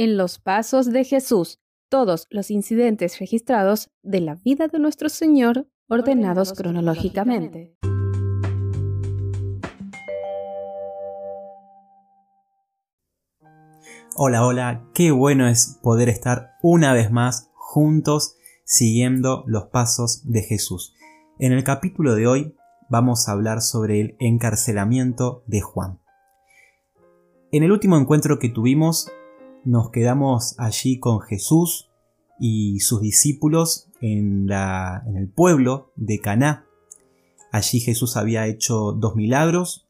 en los pasos de Jesús, todos los incidentes registrados de la vida de nuestro Señor ordenados, cronológicamente. Hola, hola, qué bueno es poder estar una vez más juntos siguiendo los pasos de Jesús. En el capítulo de hoy vamos a hablar sobre el encarcelamiento de Juan. En el último encuentro que tuvimos nos quedamos allí con Jesús y sus discípulos en, la, en el pueblo de Caná. Allí Jesús había hecho dos milagros.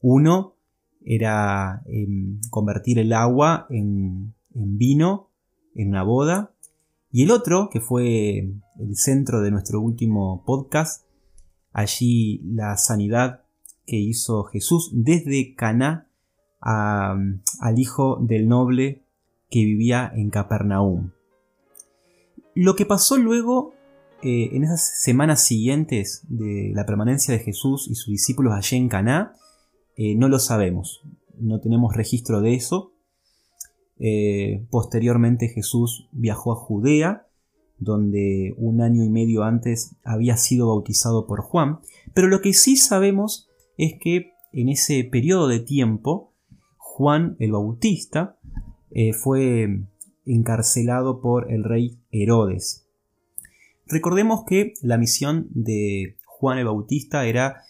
Uno era em, convertir el agua en, en vino en una boda. Y el otro, que fue el centro de nuestro último podcast, allí la sanidad que hizo Jesús desde Caná al hijo del noble que vivía en Capernaum. Lo que pasó luego eh, en esas semanas siguientes de la permanencia de Jesús y sus discípulos allí en Caná eh, no lo sabemos, no tenemos registro de eso. Eh, posteriormente Jesús viajó a Judea, donde un año y medio antes había sido bautizado por Juan, pero lo que sí sabemos es que en ese periodo de tiempo Juan el Bautista eh, fue encarcelado por el rey Herodes. Recordemos que la misión de Juan el Bautista era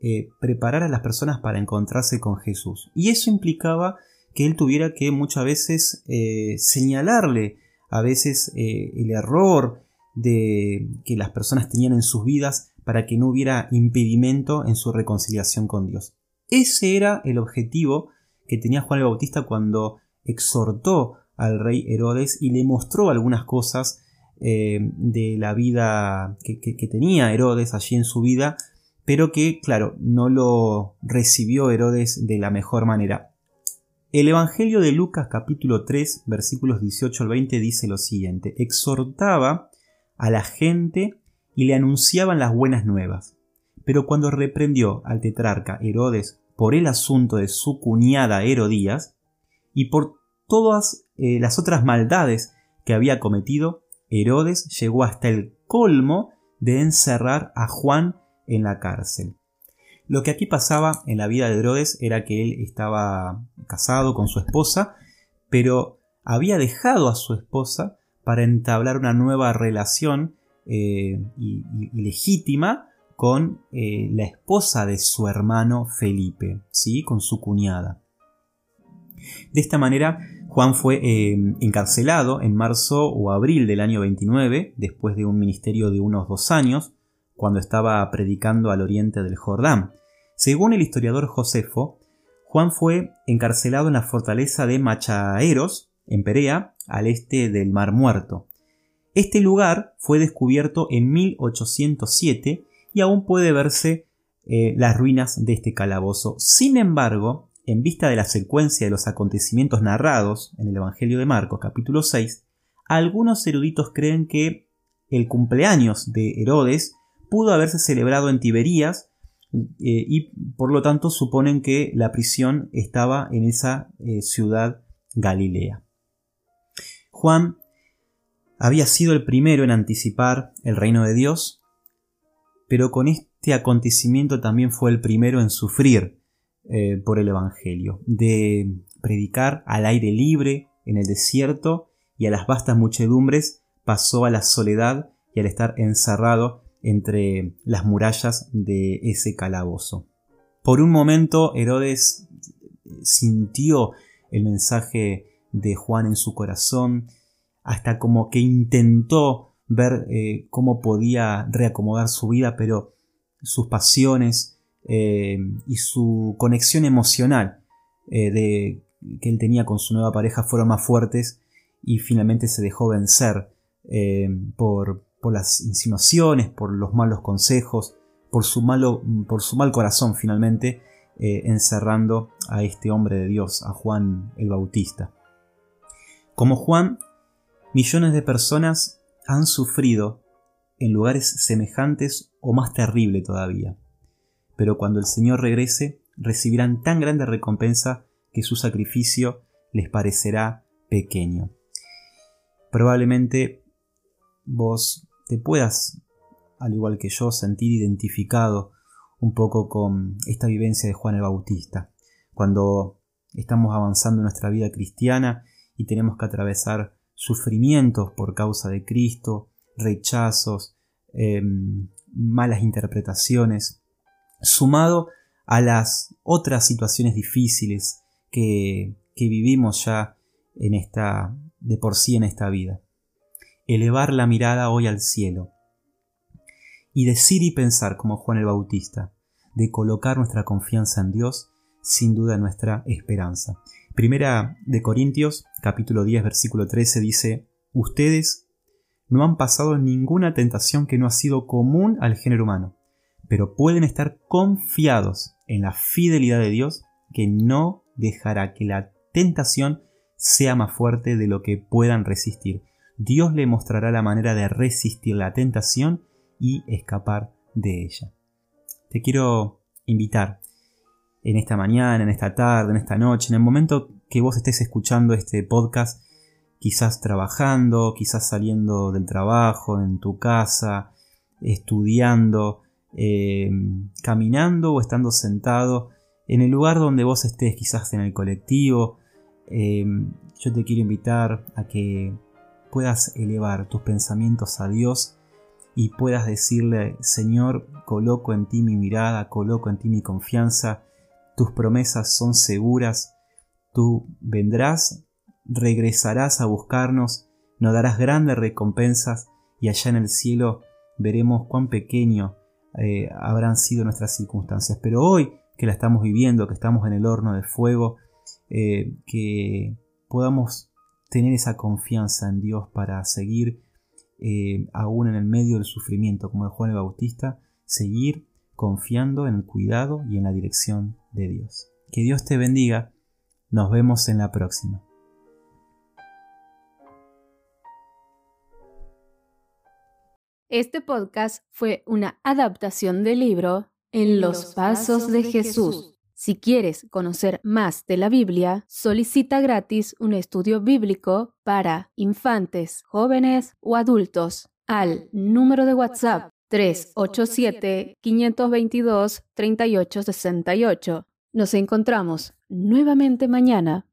eh, preparar a las personas para encontrarse con Jesús. Y eso implicaba que él tuviera que muchas veces eh, señalarle a veces el error de que las personas tenían en sus vidas para que no hubiera impedimento en su reconciliación con Dios. Ese era el objetivo que tenía Juan el Bautista cuando exhortó al rey Herodes y le mostró algunas cosas eh, de la vida que, tenía Herodes allí en su vida, pero que, claro, no lo recibió Herodes de la mejor manera. El Evangelio de Lucas capítulo 3 versículos 18 al 20 dice lo siguiente, exhortaba a la gente y le anunciaban las buenas nuevas. Pero cuando reprendió al tetrarca Herodes por el asunto de su cuñada Herodías y por todas eh, las otras maldades que había cometido, Herodes llegó hasta el colmo de encerrar a Juan en la cárcel. Lo que aquí pasaba en la vida de Herodes era que él estaba casado con su esposa, pero había dejado a su esposa para entablar una nueva relación eh, legítima con eh, la esposa de su hermano Felipe, ¿sí? con su cuñada. De esta manera, Juan fue eh, encarcelado en marzo o abril del año 29, después de un ministerio de unos dos años, cuando estaba predicando al oriente del Jordán. Según el historiador Josefo, Juan fue encarcelado en la fortaleza de Machaeros, en Perea, al este del Mar Muerto. Este lugar fue descubierto en 1807 y aún puede verse eh, las ruinas de este calabozo. Sin embargo, en vista de la secuencia de los acontecimientos narrados en el Evangelio de Marcos capítulo 6, algunos eruditos creen que el cumpleaños de Herodes pudo haberse celebrado en Tiberías eh, y por lo tanto suponen que la prisión estaba en esa eh, ciudad Galilea. Juan había sido el primero en anticipar el reino de Dios pero con este acontecimiento también fue el primero en sufrir eh, por el Evangelio, de predicar al aire libre en el desierto y a las vastas muchedumbres pasó a la soledad y al estar encerrado entre las murallas de ese calabozo. Por un momento Herodes sintió el mensaje de Juan en su corazón, hasta como que intentó ver eh, cómo podía reacomodar su vida, pero sus pasiones eh, y su conexión emocional eh, de, que él tenía con su nueva pareja fueron más fuertes y finalmente se dejó vencer por, por, las insinuaciones, por los malos consejos, por su, malo, por su mal corazón finalmente, encerrando a este hombre de Dios, a Juan el Bautista. Como Juan, millones de personas han sufrido en lugares semejantes o más terrible todavía. Pero cuando el Señor regrese, recibirán tan grande recompensa que su sacrificio les parecerá pequeño. Probablemente vos te puedas, al igual que yo, sentir identificado un poco con esta vivencia de Juan el Bautista. Cuando estamos avanzando en nuestra vida cristiana y tenemos que atravesar sufrimientos por causa de Cristo, rechazos, em, malas interpretaciones, sumado a las otras situaciones difíciles que, que vivimos ya en esta, de por sí en esta vida. Elevar la mirada hoy al cielo y decir y pensar como Juan el Bautista, de colocar nuestra confianza en Dios, sin duda nuestra esperanza. Primera de Corintios, capítulo 10, versículo 13 dice, Ustedes no han pasado ninguna tentación que no ha sido común al género humano, pero pueden estar confiados en la fidelidad de Dios que no dejará que la tentación sea más fuerte de lo que puedan resistir. Dios le mostrará la manera de resistir la tentación y escapar de ella. Te quiero invitar en esta mañana, en esta tarde, en esta noche, en el momento que vos estés escuchando este podcast, quizás trabajando, quizás saliendo del trabajo, en tu casa, estudiando, eh, caminando o estando sentado, en el lugar donde vos estés, quizás en el colectivo, eh, yo te quiero invitar a que puedas elevar tus pensamientos a Dios y puedas decirle, Señor, coloco en ti mi mirada, coloco en ti mi confianza, tus promesas son seguras, tú vendrás, regresarás a buscarnos, nos darás grandes recompensas y allá en el cielo veremos cuán pequeño eh, habrán sido nuestras circunstancias. Pero hoy que la estamos viviendo, que estamos en el horno de fuego, eh, que podamos tener esa confianza en Dios para seguir eh, aún en el medio del sufrimiento, como de Juan el Bautista, seguir confiando en el cuidado y en la dirección de Dios. Que Dios te bendiga. Nos vemos en la próxima. Este podcast fue una adaptación del libro En los Pasos de Jesús. Si quieres conocer más de la Biblia, solicita gratis un estudio bíblico para infantes, jóvenes o adultos al número de WhatsApp 387-522-3868. Nos encontramos nuevamente mañana